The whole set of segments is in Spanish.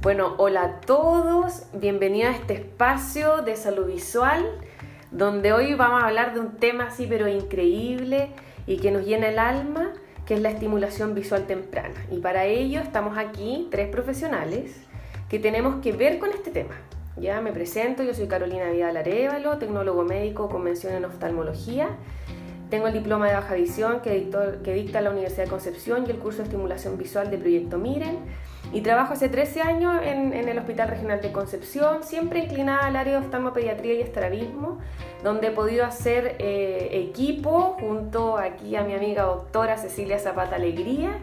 Bueno, hola a todos, bienvenidos a este espacio de salud visual, donde hoy vamos a hablar de un tema así pero increíble y que nos llena el alma, que es la estimulación visual temprana. Y para ello estamos aquí tres profesionales que tenemos que ver con este tema. Ya me presento, yo soy Carolina Vidal Arevalo, tecnólogo médico con mención en oftalmología. Tengo el diploma de baja visión que, que dicta la Universidad de Concepción y el curso de estimulación visual de Proyecto Miren. Y trabajo hace 13 años en, el Hospital Regional de Concepción, siempre inclinada al área de oftalmopediatría y estrabismo, donde he podido hacer eh, equipo junto aquí a mi amiga doctora Cecilia Zapata Alegría.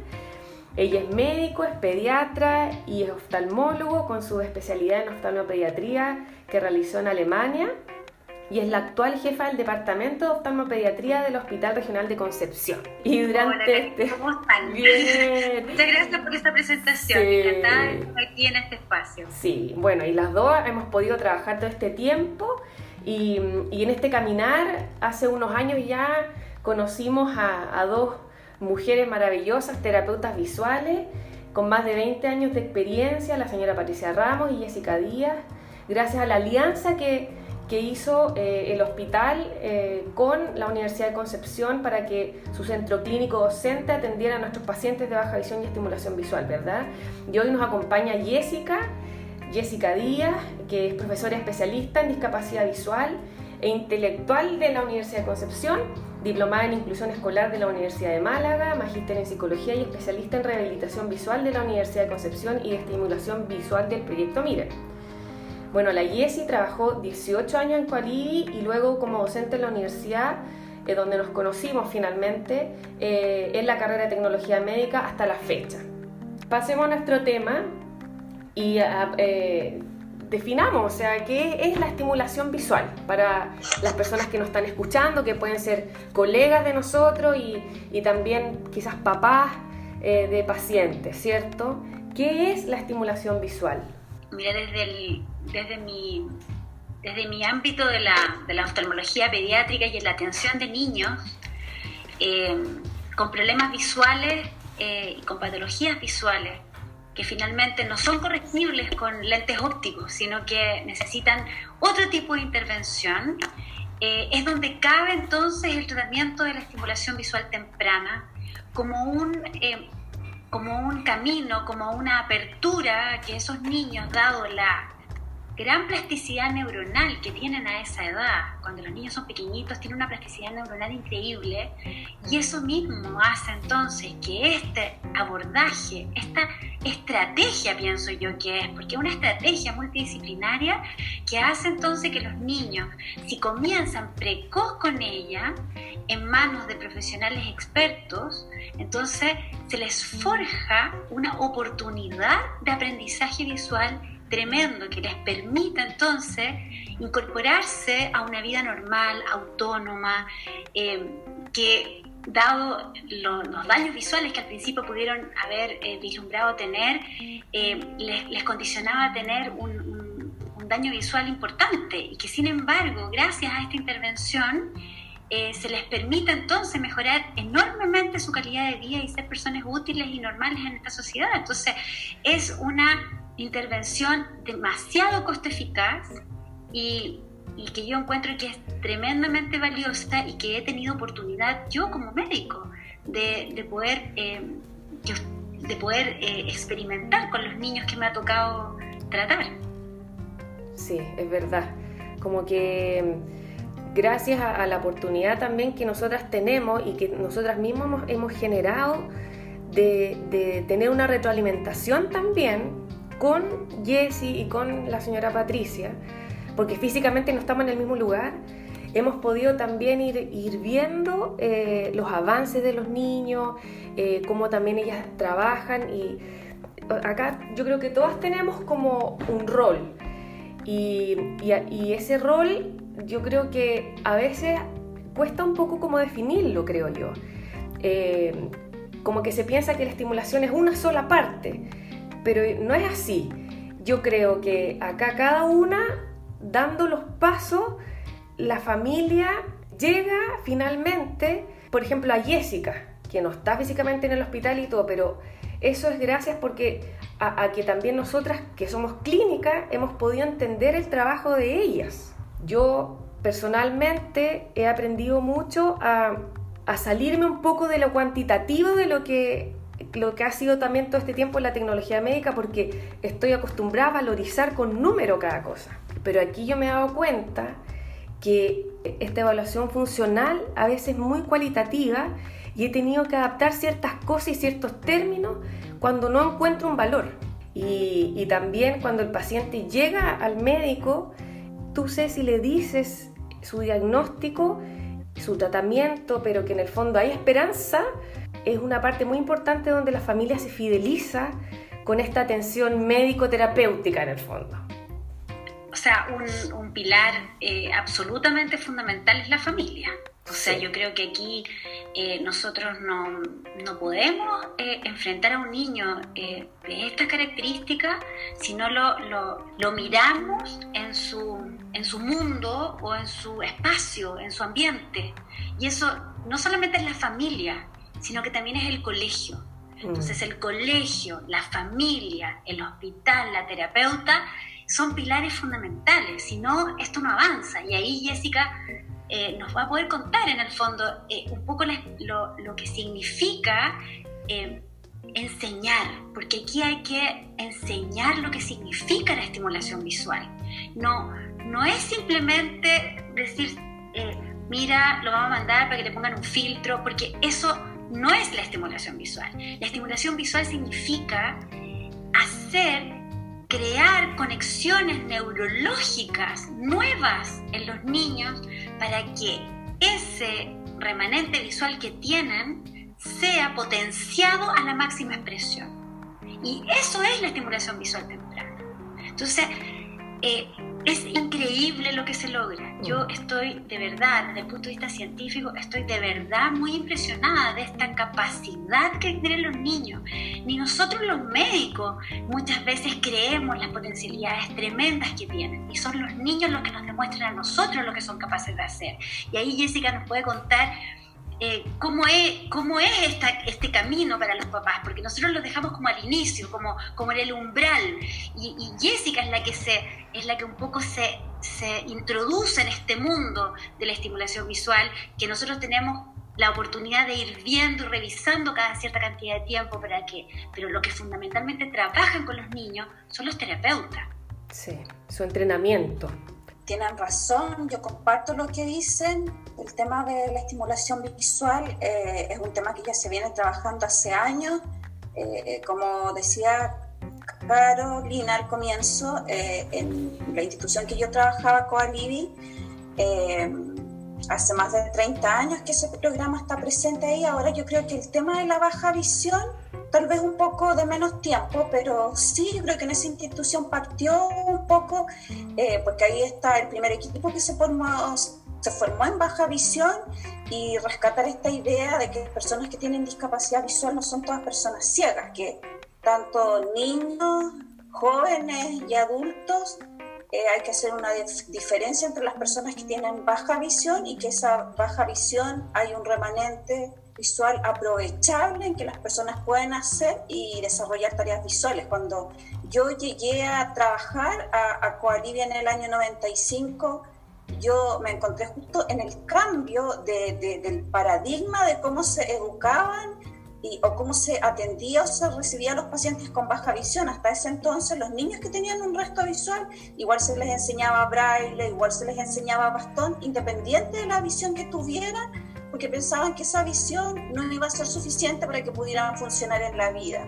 Ella es médico, es pediatra y es oftalmólogo con su especialidad en oftalmopediatría que realizó en Alemania y es la actual jefa del departamento de oftalmopediatría del Hospital Regional de Concepción. Y durante este... ¿Cómo están? Bien. Muchas gracias por esta presentación. Sí. Encantada aquí en este espacio. Sí, bueno, y las dos hemos podido trabajar todo este tiempo y, y en este caminar, hace unos años ya conocimos a, a dos mujeres maravillosas, terapeutas visuales, con más de 20 años de experiencia, la señora Patricia Ramos y Jessica Díaz, gracias a la alianza que, que hizo eh, el hospital eh, con la Universidad de Concepción para que su centro clínico docente atendiera a nuestros pacientes de baja visión y estimulación visual, ¿verdad? Y hoy nos acompaña Jessica, Jessica Díaz, que es profesora especialista en discapacidad visual e intelectual de la Universidad de Concepción diplomada en inclusión escolar de la Universidad de Málaga, magíster en psicología y especialista en rehabilitación visual de la Universidad de Concepción y de estimulación visual del proyecto MIRE. Bueno, la Yesi trabajó 18 años en Coalibi y luego como docente en la universidad, eh, donde nos conocimos finalmente eh, en la carrera de tecnología médica hasta la fecha. Pasemos a nuestro tema y eh, definamos, o sea, qué es la estimulación visual para las personas que nos están escuchando, que pueden ser colegas de nosotros y, también quizás papás eh, de pacientes, ¿cierto? ¿Qué es la estimulación visual? Mira, desde, desde, mi, desde mi ámbito de la, de la oftalmología pediátrica y en la atención de niños eh, con problemas visuales eh, y con patologías visuales, que finalmente no son corregibles con lentes ópticos, sino que necesitan otro tipo de intervención, eh, es donde cabe entonces el tratamiento de la estimulación visual temprana como un, eh, como un camino, como una apertura que esos niños, dado la gran plasticidad neuronal que tienen a esa edad, cuando los niños son pequeñitos, tienen una plasticidad neuronal increíble. Y eso mismo hace entonces que este abordaje, esta estrategia, pienso yo que es, porque es una estrategia multidisciplinaria que hace entonces que los niños, si comienzan precoz con ella, en manos de profesionales expertos, entonces se les forja una oportunidad de aprendizaje visual tremendo que les permita entonces incorporarse a una vida normal, autónoma, eh, que dado los daños visuales que al principio pudieron haber eh, vislumbrado tener, eh, les, condicionaba a tener un, daño visual importante y que sin embargo, gracias a esta intervención, se les permite entonces mejorar enormemente su calidad de vida y ser personas útiles y normales en esta sociedad. Entonces, es una intervención demasiado costo eficaz y, que yo encuentro que es tremendamente valiosa y que he tenido oportunidad yo como médico de, poder, eh, de poder eh, experimentar con los niños que me ha tocado tratar. Sí, es verdad. Como que gracias a, la oportunidad también que nosotras tenemos y que nosotras mismas hemos, generado de, de, tener una retroalimentación también con Jessie y con la señora Patricia, porque físicamente no estamos en el mismo lugar, hemos podido también ir, ir viendo eh, los avances de los niños, eh, cómo también ellas trabajan y acá yo creo que todas tenemos como un rol y, ese rol yo creo que a veces cuesta un poco como definirlo, creo yo. Eh, como que se piensa que la estimulación es una sola parte pero no es así. Yo creo que acá cada una, dando los pasos, la familia llega finalmente, por ejemplo, a Jessica. que no está físicamente en el hospital y todo, pero eso es gracias porque a, que también nosotras, que somos clínicas, hemos podido entender el trabajo de ellas. Yo personalmente he aprendido mucho a, a salirme un poco de lo cuantitativo de lo que lo que ha sido también todo este tiempo la tecnología médica porque estoy acostumbrada a valorizar con número cada cosa. Pero aquí yo me he dado cuenta que esta evaluación funcional a veces es muy cualitativa y he tenido que adaptar ciertas cosas y ciertos términos cuando no encuentro un valor. Y, también cuando el paciente llega al médico, tú sé si le dices su diagnóstico, su tratamiento, pero que en el fondo hay esperanza, es una parte muy importante donde la familia se fideliza con esta atención médico-terapéutica en el fondo. O sea, un, pilar eh, absolutamente fundamental es la familia. O sea, yo creo que aquí eh, nosotros no, no podemos eh, enfrentar a un niño de estas características si no lo, lo, lo, miramos en su, en su mundo o en su espacio, en su ambiente. Y eso no solamente es la familia, sino que también es el colegio. Entonces el colegio, la familia, el hospital, la terapeuta son pilares fundamentales, si no, esto no avanza. Y ahí Jessica eh, nos va a poder contar en el fondo eh, un poco lo, lo, que significa eh, enseñar, porque aquí hay que enseñar lo que significa la estimulación visual. No, no es simplemente decir, mira, lo vamos a mandar para que le pongan un filtro, porque eso no es la estimulación visual. La estimulación visual significa hacer, crear conexiones neurológicas nuevas en los niños para que ese remanente visual que tienen sea potenciado a la máxima expresión. Y eso es la estimulación visual temprana. Entonces, eh, es increíble lo que se logra. Yo estoy de verdad, desde el punto de vista científico, estoy de verdad muy impresionada de esta capacidad que tienen los niños. Ni nosotros los médicos muchas veces creemos las potencialidades tremendas que tienen. Y son los niños los que nos demuestran a nosotros lo que son capaces de hacer. Y ahí Jessica nos puede contar eh, cómo es, cómo es este camino para los papás, porque nosotros los dejamos como al inicio, como, como en el umbral, y, Jessica es la que, se, es la que un poco se, se introduce en este mundo de la estimulación visual, que nosotros tenemos la oportunidad de ir viendo y revisando cada cierta cantidad de tiempo para que, pero lo que fundamentalmente trabajan con los niños son los terapeutas. Sí, su entrenamiento tienen razón, yo comparto lo que dicen. El tema de la estimulación visual eh, es un tema que ya se viene trabajando hace años. Eh, como decía Carolina al comienzo, eh, en la institución que yo trabajaba, Coalibi, hace más de 30 años que ese programa está presente ahí. Ahora yo creo que el tema de la baja visión tal vez un poco de menos tiempo, pero sí, yo creo que en esa institución partió un poco, eh, porque ahí está el primer equipo que se formó, se formó en baja visión y rescatar esta idea de que las personas que tienen discapacidad visual no son todas personas ciegas, que tanto niños, jóvenes y adultos eh, hay que hacer una diferencia entre las personas que tienen baja visión y que esa baja visión hay un remanente visual aprovechable en que las personas pueden hacer y desarrollar tareas visuales. Cuando yo llegué a trabajar a, a Coalivia en el año 95, yo me encontré justo en el cambio del paradigma de cómo se educaban y, o cómo se atendía o se recibía a los pacientes con baja visión. Hasta ese entonces los niños que tenían un resto visual, igual se les enseñaba braille, igual se les enseñaba bastón, independiente de la visión que tuvieran, porque pensaban que esa visión no iba a ser suficiente para que pudieran funcionar en la vida.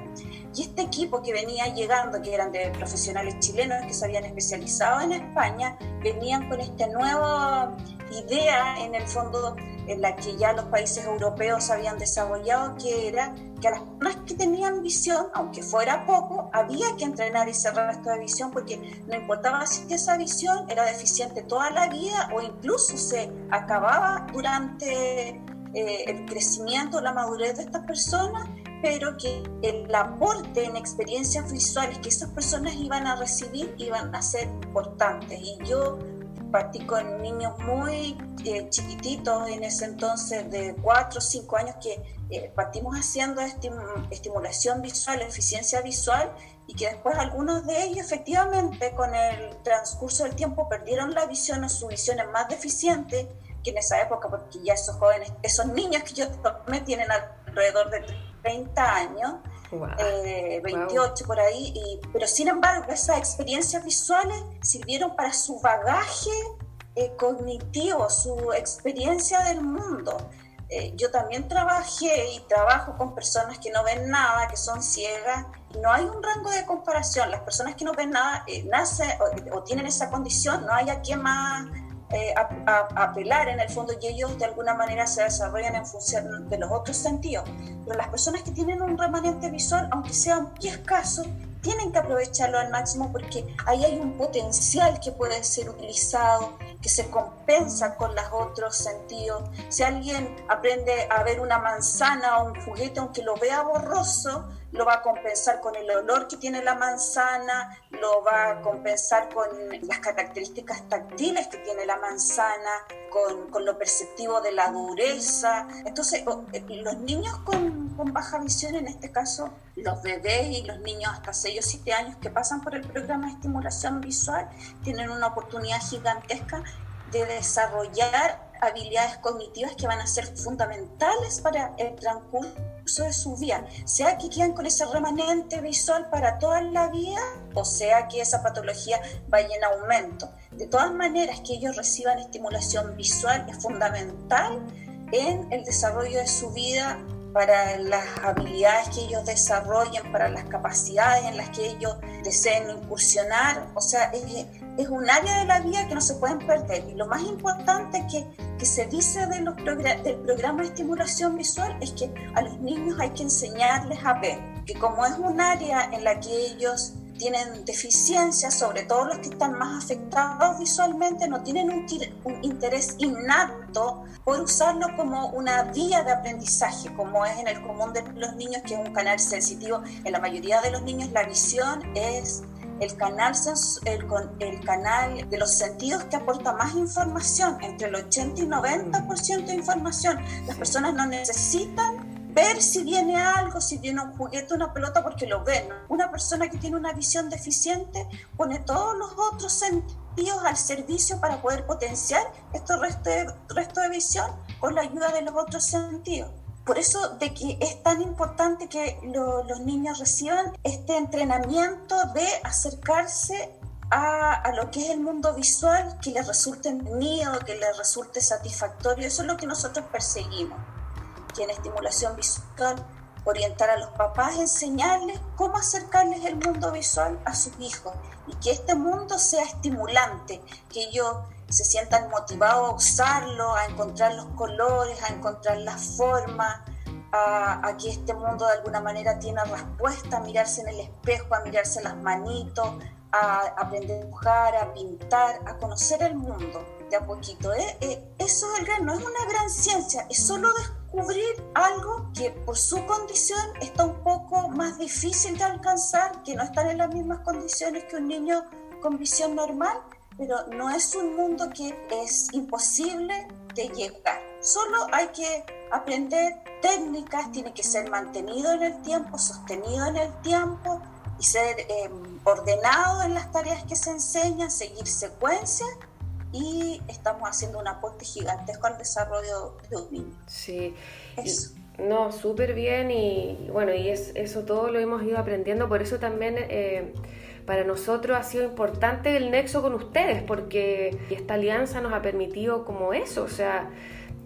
Y este equipo que venía llegando, que eran de profesionales chilenos que se habían especializado en España, venían con esta nueva idea en el fondo en la que ya los países europeos habían desarrollado, que era que a las personas que tenían visión, aunque fuera poco, había que entrenar ese resto de visión porque no importaba si esa visión era deficiente toda la vida o incluso se acababa durante eh, el crecimiento, la madurez de estas personas, pero que el aporte en experiencias visuales que esas personas iban a recibir iban a ser importantes. Y yo partí con niños muy eh, chiquititos en ese entonces, de 4 o 5 años, que eh, partimos haciendo estimulación visual, eficiencia visual, y que después algunos de ellos efectivamente con el transcurso del tiempo perdieron la visión o su visión es más deficiente que en esa época, porque ya esos jóvenes, esos niños que yo me tienen alrededor de 30 años, 28 eh, por ahí, y, pero sin embargo esas experiencias visuales sirvieron para su bagaje eh, cognitivo, su experiencia del mundo. Eh, yo también trabajé y trabajo con personas que no ven nada, que son ciegas. No hay un rango de comparación. Las personas que no ven nada nacen o, o, tienen esa condición, no hay a quien más eh, apelar en el fondo y ellos de alguna manera se desarrollan en función de los otros sentidos. Pero las personas que tienen un remanente visual, aunque sea muy escaso, tienen que aprovecharlo al máximo porque ahí hay un potencial que puede ser utilizado, que se compensa con los otros sentidos. Si alguien aprende a ver una manzana o un juguete, aunque lo vea borroso, lo va a compensar con el olor que tiene la manzana, lo va a compensar con las características táctiles que tiene la manzana, con, con lo perceptivo de la dureza. Entonces, eh, los niños con, con, baja visión, en este caso los bebés y los niños hasta 6 o 7 años que pasan por el programa de estimulación visual, tienen una oportunidad gigantesca de desarrollar habilidades cognitivas que van a ser fundamentales para el transcurso de su vida, sea que queden con ese remanente visual para toda la vida o sea que esa patología vaya en aumento. De todas maneras, que ellos reciban estimulación visual es fundamental en el desarrollo de su vida para las habilidades que ellos desarrollen, para las capacidades en las que ellos deseen incursionar. O sea, es, es un área de la vida que no se pueden perder. Y lo más importante que, que se dice de del programa de estimulación visual es que a los niños hay que enseñarles a ver, que como es un área en la que ellos tienen deficiencias, sobre todo los que están más afectados visualmente, no tienen un, interés innato por usarlo como una vía de aprendizaje, como es en el común de los niños, que es un canal sensitivo. En la mayoría de los niños la visión es el canal, el, el canal de los sentidos que aporta más información, entre el 80 y 90% de información. Las personas no necesitan ver si viene algo, si viene un juguete, una pelota, porque lo ven. Una persona que tiene una visión deficiente pone todos los otros sentidos al servicio para poder potenciar este resto de, resto de visión con la ayuda de los otros sentidos. Por eso de que es tan importante que los niños reciban este entrenamiento de acercarse a, lo que es el mundo visual, que les resulte miedo, que les resulte satisfactorio. Eso es lo que nosotros perseguimos en estimulación visual, orientar a los papás, enseñarles cómo acercarles el mundo visual a sus hijos y que este mundo sea estimulante, que ellos se sientan motivados a usarlo, a encontrar los colores, a encontrar las formas, a, que este mundo de alguna manera tiene respuesta, a mirarse en el espejo, a mirarse las manitos, a aprender a dibujar, a pintar, a conocer el mundo de a poquito. ¿eh? Eh, eso es el no es una gran ciencia, es solo descubrir algo que por su condición está un poco más difícil de alcanzar, que no están en las mismas condiciones que un niño con visión normal, pero no es un mundo que es imposible de llegar. Solo hay que aprender técnicas, tiene que ser mantenido en el tiempo, sostenido en el tiempo y ser em, ordenado en las tareas que se enseñan, seguir secuencias y estamos haciendo un aporte gigantesco al desarrollo de un niño. Sí. No, súper bien y bueno, y es, eso todo lo hemos ido aprendiendo, por eso también eh, para nosotros ha sido importante el nexo con ustedes, porque esta alianza nos ha permitido como eso, o sea,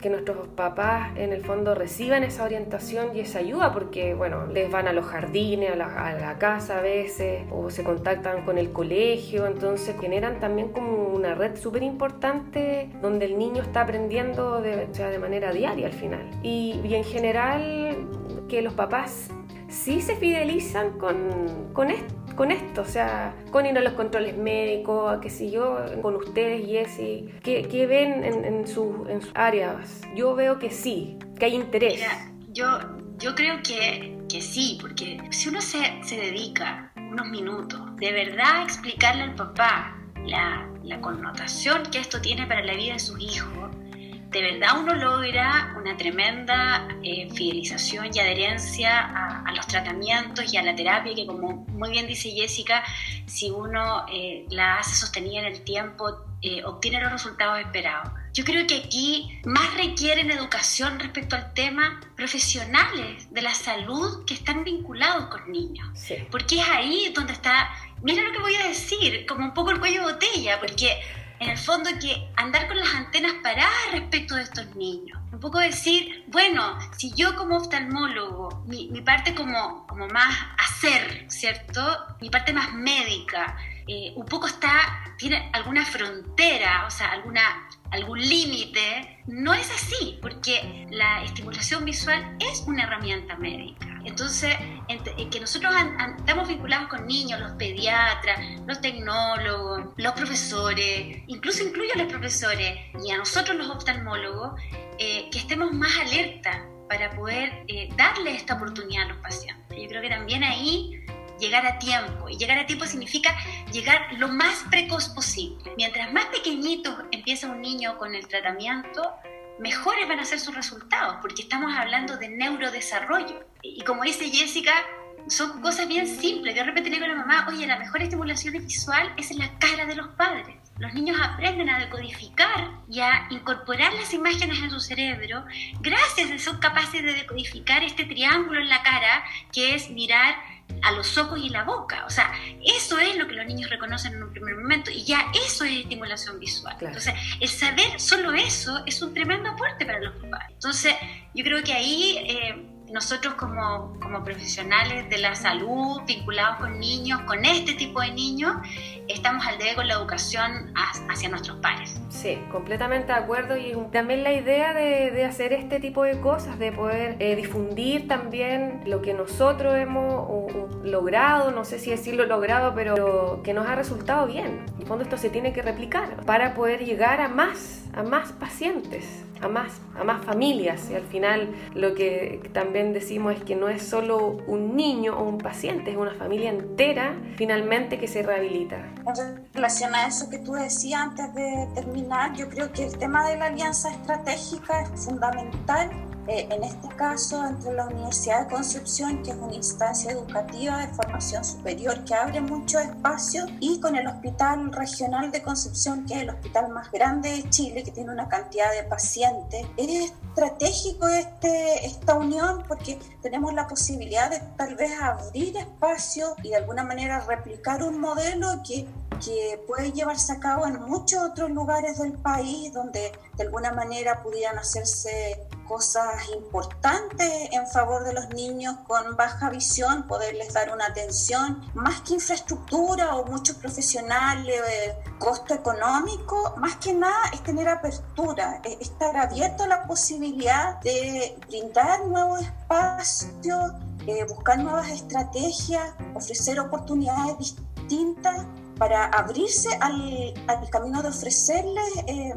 que nuestros papás en el fondo reciban esa orientación y esa ayuda porque, bueno, les van a los jardines, a la, casa a veces, o se contactan con el colegio, entonces generan también como una red súper importante donde el niño está aprendiendo de, de manera diaria al final. Y, y en general que los papás sí se fidelizan con, con esto con esto, o sea, con ir a los controles médicos, qué sé yo, con ustedes, Jessy, ¿qué, qué ven en, en, sus áreas? Yo veo que sí, que hay interés. Mira, yo, yo creo que, que sí, porque si uno se, se dedica unos minutos de verdad a explicarle al papá la, la connotación que esto tiene para la vida de sus hijos, de verdad uno logra una tremenda eh, fidelización y adherencia a, los tratamientos y a la terapia que como muy bien dice Jessica, si uno eh, la hace sostenida en el tiempo, eh, obtiene los resultados esperados. Yo creo que aquí más requieren educación respecto al tema profesionales de la salud que están vinculados con niños. Porque es ahí donde está, mira lo que voy a decir, como un poco el cuello de botella, porque en el fondo que andar con las antenas paradas respecto de estos niños. Un poco decir, bueno, si yo como oftalmólogo, mi, parte como, como más hacer, ¿cierto? Mi parte más médica, eh, un poco está, tiene alguna frontera, o sea, alguna algún límite, no es así, porque la estimulación visual es una herramienta médica. Entonces, que nosotros estamos vinculados con niños, los pediatras, los tecnólogos, los profesores, incluso incluyo a los profesores y a nosotros los oftalmólogos, eh, que estemos más alerta para poder eh, darle esta oportunidad a los pacientes. Yo creo que también ahí llegar a tiempo. Y llegar a tiempo significa llegar lo más precoz posible. Mientras más pequeñito empieza un niño con el tratamiento, mejores van a ser sus resultados, porque estamos hablando de neurodesarrollo. Y como dice Jessica, son cosas bien simples. De repente le digo a la mamá, oye, la mejor estimulación visual es en la cara de los padres. Los niños aprenden a decodificar y a incorporar las imágenes en su cerebro gracias a son capaces de decodificar este triángulo en la cara que es mirar a los ojos y la boca. O sea, eso es lo que los niños reconocen en un primer momento y ya eso es estimulación visual. Entonces, el saber solo eso es un tremendo aporte para los papás. Entonces, yo creo que ahí... Eh, nosotros como, como, profesionales de la salud, vinculados con niños, con este tipo de niños, estamos al debe con la educación hacia nuestros pares. Sí, completamente de acuerdo y también la idea de, hacer este tipo de cosas, de poder eh, difundir también lo que nosotros hemos logrado, no sé si decirlo logrado, pero que nos ha resultado bien. En el fondo esto se tiene que replicar para poder llegar a más, a más pacientes a más, a más familias. Y al final lo que también decimos es que no es solo un niño o un paciente, es una familia entera finalmente que se rehabilita. En relación a eso que tú decías antes de terminar, yo creo que el tema de la alianza estratégica es fundamental eh, en este caso entre la Universidad de Concepción, que es una instancia educativa de formación superior que abre mucho espacio, y con el Hospital Regional de Concepción, que es el hospital más grande de Chile, que tiene una cantidad de pacientes. Es estratégico este, esta unión porque tenemos la posibilidad de tal vez abrir espacio y de alguna manera replicar un modelo que que puede llevarse a cabo en muchos otros lugares del país donde de alguna manera pudieran hacerse cosas importantes en favor de los niños con baja visión, poderles dar una atención, más que infraestructura o muchos profesionales, eh, costo económico, más que nada es tener apertura, eh, estar abierto a la posibilidad de brindar nuevos espacios, eh, buscar nuevas estrategias, ofrecer oportunidades distintas para abrirse al, al camino de ofrecerles eh,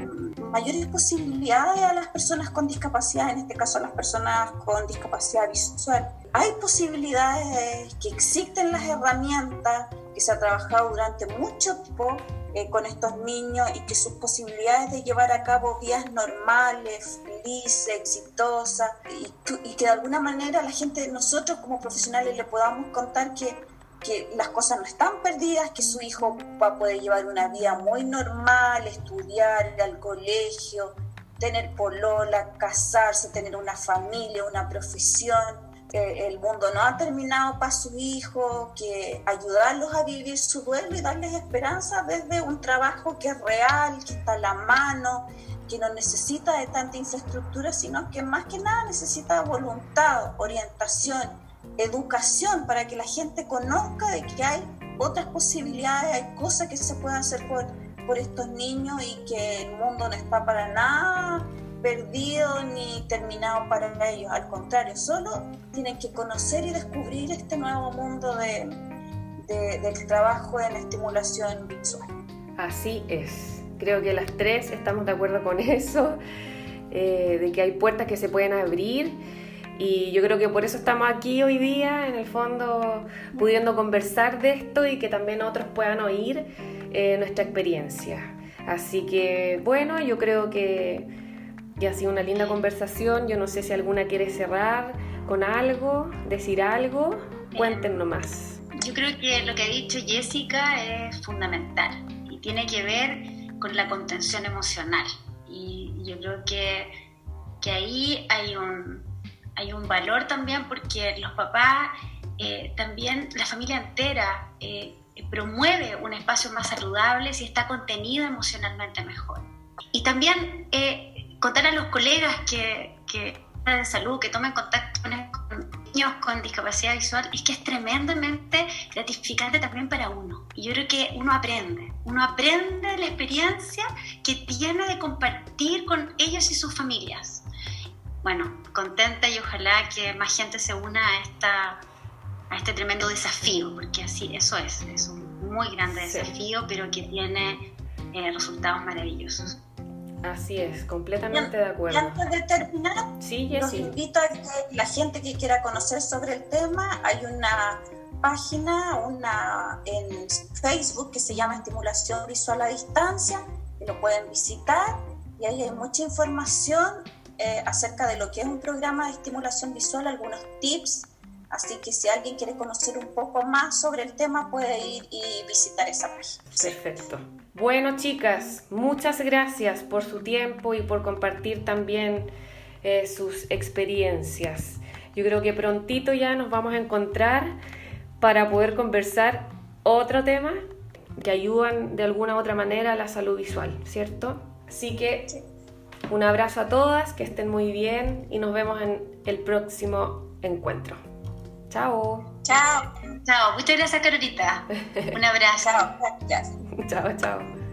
mayores posibilidades a las personas con discapacidad, en este caso a las personas con discapacidad visual. Hay posibilidades que existen las herramientas que se ha trabajado durante mucho tiempo eh, con estos niños y que sus posibilidades de llevar a cabo vías normales, felices, exitosas y, y que de alguna manera la gente, nosotros como profesionales le podamos contar que que las cosas no están perdidas, que su hijo va a poder llevar una vida muy normal, estudiar, ir al colegio, tener polola, casarse, tener una familia, una profesión. el mundo no ha terminado para su hijo, que ayudarlos a vivir su duelo y darles esperanza desde un trabajo que es real, que está a la mano, que no necesita de tanta infraestructura, sino que más que nada necesita voluntad, orientación educación para que la gente conozca de que hay otras posibilidades, hay cosas que se pueden hacer por, por estos niños y que el mundo no está para nada perdido ni terminado para ellos. Al contrario, solo tienen que conocer y descubrir este nuevo mundo de, del trabajo en estimulación visual. Así es. Creo que las tres estamos de acuerdo con eso, eh, de que hay puertas que se pueden abrir y yo creo que por eso estamos aquí hoy día, en el fondo, pudiendo conversar de esto y que también otros puedan oír eh, nuestra experiencia. Así que bueno, yo creo que, ha sido una linda conversación. Yo no sé si alguna quiere cerrar con algo, decir algo. Cuéntenos más. Yo creo que lo que ha dicho Jessica es fundamental y tiene que ver con la contención emocional. Y yo creo que, que ahí hay un, hay un valor también porque los papás, eh, también la familia entera, eh, promueve un espacio más saludable si está contenido emocionalmente mejor. Y también eh, contar a los colegas que, que de salud que tomen contacto con niños con discapacidad visual es que es tremendamente gratificante también para uno. Y yo creo que uno aprende, uno aprende la experiencia que tiene de compartir con ellos y sus familias. Bueno, contenta y ojalá que más gente se una a, esta, a este tremendo desafío, porque así eso es, es un muy grande desafío, pero que tiene eh, resultados maravillosos. Así es, completamente de acuerdo. Y antes de terminar, los invito a que la gente que quiera conocer sobre el tema, hay una página una en Facebook que se llama Estimulación Visual a Distancia, que lo pueden visitar y ahí hay mucha información eh, acerca de lo que es un programa de estimulación visual, algunos tips Así que si alguien quiere conocer un poco más sobre el tema, puede ir y visitar esa página. Perfecto. Bueno, chicas, muchas gracias por su tiempo y por compartir también eh, sus experiencias. Yo creo que prontito ya nos vamos a encontrar para poder conversar otro tema que ayudan de alguna u otra manera a la salud visual, ¿cierto? Así que un abrazo a todas, que estén muy bien y nos vemos en el próximo encuentro. Chao. Chao. Chao. Muchas gracias, Carolita. Un abrazo. chao. Chao, chao.